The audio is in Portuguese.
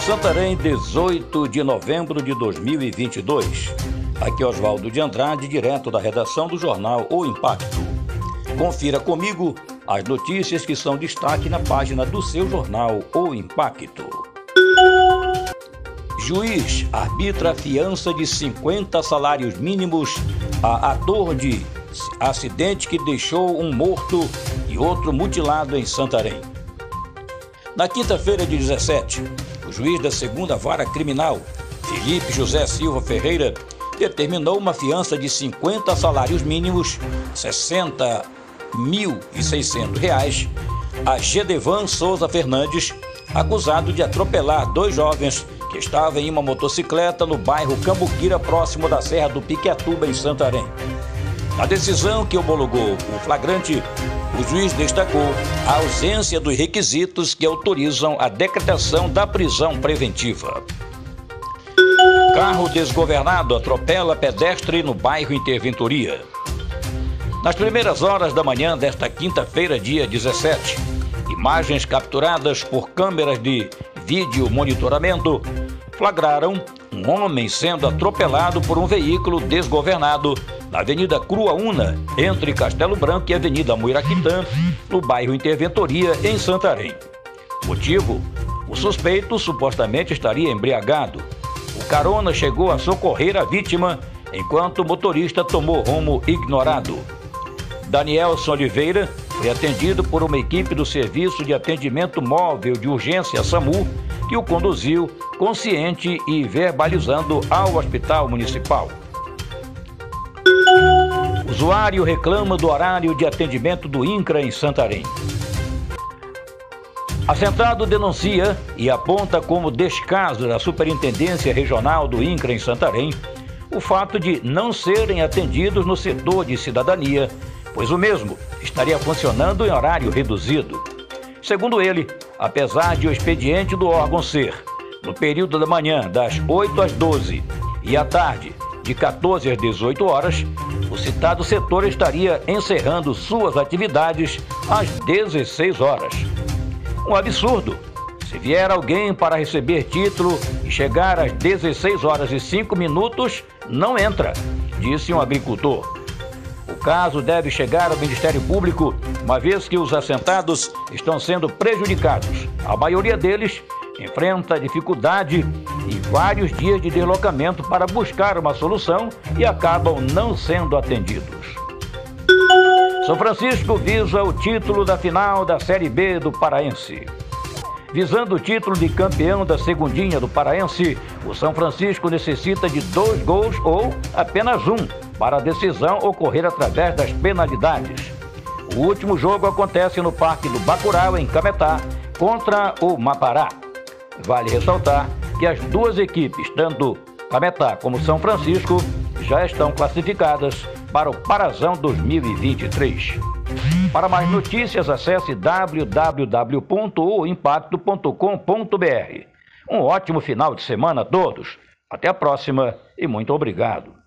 Santarém, 18 de novembro de 2022. Aqui é Oswaldo de Andrade, direto da redação do jornal O Impacto. Confira comigo as notícias que são destaque na página do seu jornal O Impacto. Juiz arbitra fiança de 50 salários mínimos a ator de acidente que deixou um morto e outro mutilado em Santarém. Na quinta-feira de 17, juiz da segunda vara criminal, Felipe José Silva Ferreira, determinou uma fiança de 50 salários mínimos, R$ 60.600, a Gedevan Souza Fernandes, acusado de atropelar dois jovens que estavam em uma motocicleta no bairro Cambuquira, próximo da Serra do Piquetuba, em Santarém. Na decisão que homologou o flagrante, o juiz destacou a ausência dos requisitos que autorizam a decretação da prisão preventiva. Carro desgovernado atropela pedestre no bairro Interventoria. Nas primeiras horas da manhã desta quinta-feira, dia 17, imagens capturadas por câmeras de vídeo monitoramento flagraram um homem sendo atropelado por um veículo desgovernado na Avenida Cruaúna, entre Castelo Branco e Avenida Muiraquitã, no bairro Interventoria, em Santarém. Motivo? O suspeito supostamente estaria embriagado. O carona chegou a socorrer a vítima enquanto o motorista tomou rumo ignorado. Danielson Oliveira foi atendido por uma equipe do Serviço de Atendimento Móvel de Urgência SAMU, que o conduziu consciente e verbalizando ao Hospital Municipal. Usuário reclama do horário de atendimento do INCRA em Santarém. Assentado denuncia e aponta como descaso da Superintendência Regional do INCRA em Santarém o fato de não serem atendidos no setor de cidadania, pois o mesmo estaria funcionando em horário reduzido. Segundo ele, apesar de o expediente do órgão ser no período da manhã das 8 às 12 e à tarde de 14 às 18 horas, o citado setor estaria encerrando suas atividades às 16 horas. Um absurdo. Se vier alguém para receber título e chegar às 16 horas e 5 minutos, não entra, disse um agricultor. O caso deve chegar ao Ministério Público, uma vez que os assentados estão sendo prejudicados. A maioria deles enfrenta dificuldade vários dias de deslocamento para buscar uma solução e acabam não sendo atendidos. São Francisco visa o título da final da Série B do Paraense. Visando o título de campeão da segundinha do Paraense, o São Francisco necessita de dois gols ou apenas um para a decisão ocorrer através das penalidades. O último jogo acontece no Parque do Bacurau, em Cametá, contra o Mapará. Vale ressaltar que as duas equipes, tanto Cametá como São Francisco, já estão classificadas para o Parazão 2023. Para mais notícias, acesse www.oimpacto.com.br. Um ótimo final de semana a todos. Até a próxima e muito obrigado.